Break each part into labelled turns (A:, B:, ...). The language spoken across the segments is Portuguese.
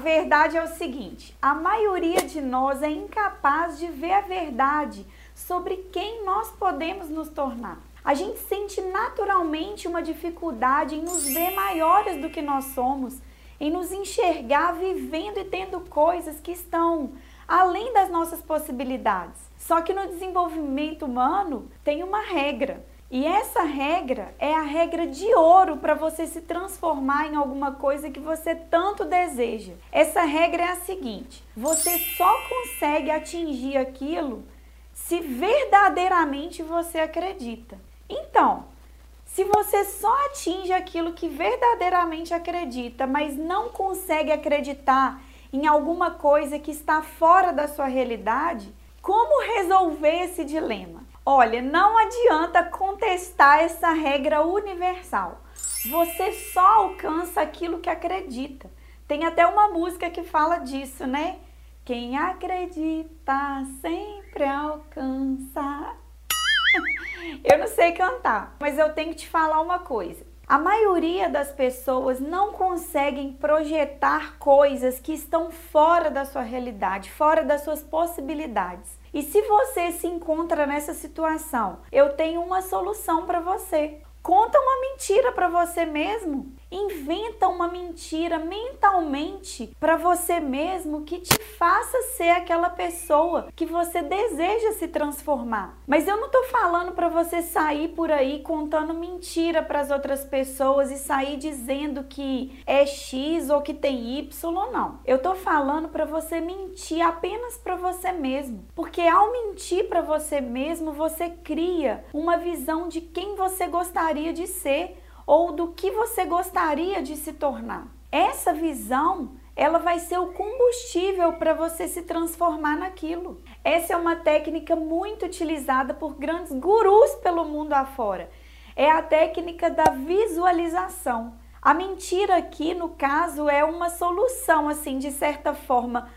A: Verdade é o seguinte: a maioria de nós é incapaz de ver a verdade sobre quem nós podemos nos tornar. A gente sente naturalmente uma dificuldade em nos ver maiores do que nós somos, em nos enxergar vivendo e tendo coisas que estão além das nossas possibilidades. Só que no desenvolvimento humano tem uma regra. E essa regra é a regra de ouro para você se transformar em alguma coisa que você tanto deseja. Essa regra é a seguinte: você só consegue atingir aquilo se verdadeiramente você acredita. Então, se você só atinge aquilo que verdadeiramente acredita, mas não consegue acreditar em alguma coisa que está fora da sua realidade, como resolver esse dilema? Olha, não adianta contestar essa regra universal. Você só alcança aquilo que acredita. Tem até uma música que fala disso, né? Quem acredita sempre alcança. eu não sei cantar, mas eu tenho que te falar uma coisa. A maioria das pessoas não conseguem projetar coisas que estão fora da sua realidade, fora das suas possibilidades. E se você se encontra nessa situação, eu tenho uma solução para você. Conta uma mentira para você mesmo. Inventa uma mentira mentalmente para você mesmo que te faça ser aquela pessoa que você deseja se transformar. Mas eu não tô falando para você sair por aí contando mentira para as outras pessoas e sair dizendo que é X ou que tem Y, não. Eu tô falando para você mentir apenas para você mesmo, porque ao mentir para você mesmo, você cria uma visão de quem você gostaria de ser ou do que você gostaria de se tornar. Essa visão, ela vai ser o combustível para você se transformar naquilo. Essa é uma técnica muito utilizada por grandes gurus pelo mundo afora. É a técnica da visualização. A mentira aqui, no caso, é uma solução assim, de certa forma,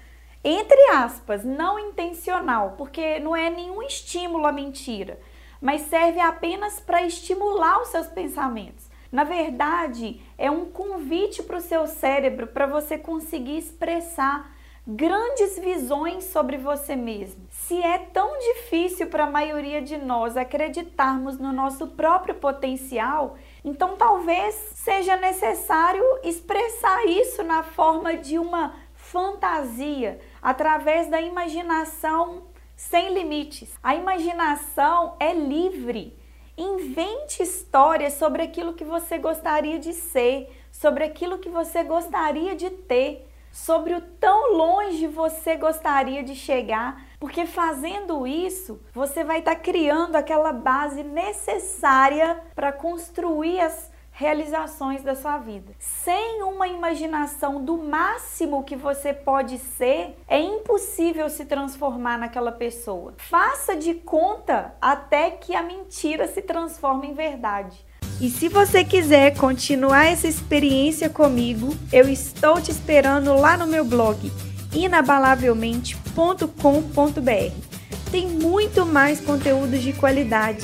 A: entre aspas, não intencional, porque não é nenhum estímulo a mentira, mas serve apenas para estimular os seus pensamentos. Na verdade, é um convite para o seu cérebro para você conseguir expressar grandes visões sobre você mesmo. Se é tão difícil para a maioria de nós acreditarmos no nosso próprio potencial, então talvez seja necessário expressar isso na forma de uma fantasia, através da imaginação sem limites. A imaginação é livre. Invente histórias sobre aquilo que você gostaria de ser, sobre aquilo que você gostaria de ter, sobre o tão longe você gostaria de chegar, porque fazendo isso, você vai estar tá criando aquela base necessária para construir as realizações da sua vida. Sem uma imaginação do máximo que você pode ser, é impossível se transformar naquela pessoa. Faça de conta até que a mentira se transforme em verdade. E se você quiser continuar essa experiência comigo, eu estou te esperando lá no meu blog inabalavelmente.com.br. Tem muito mais conteúdo de qualidade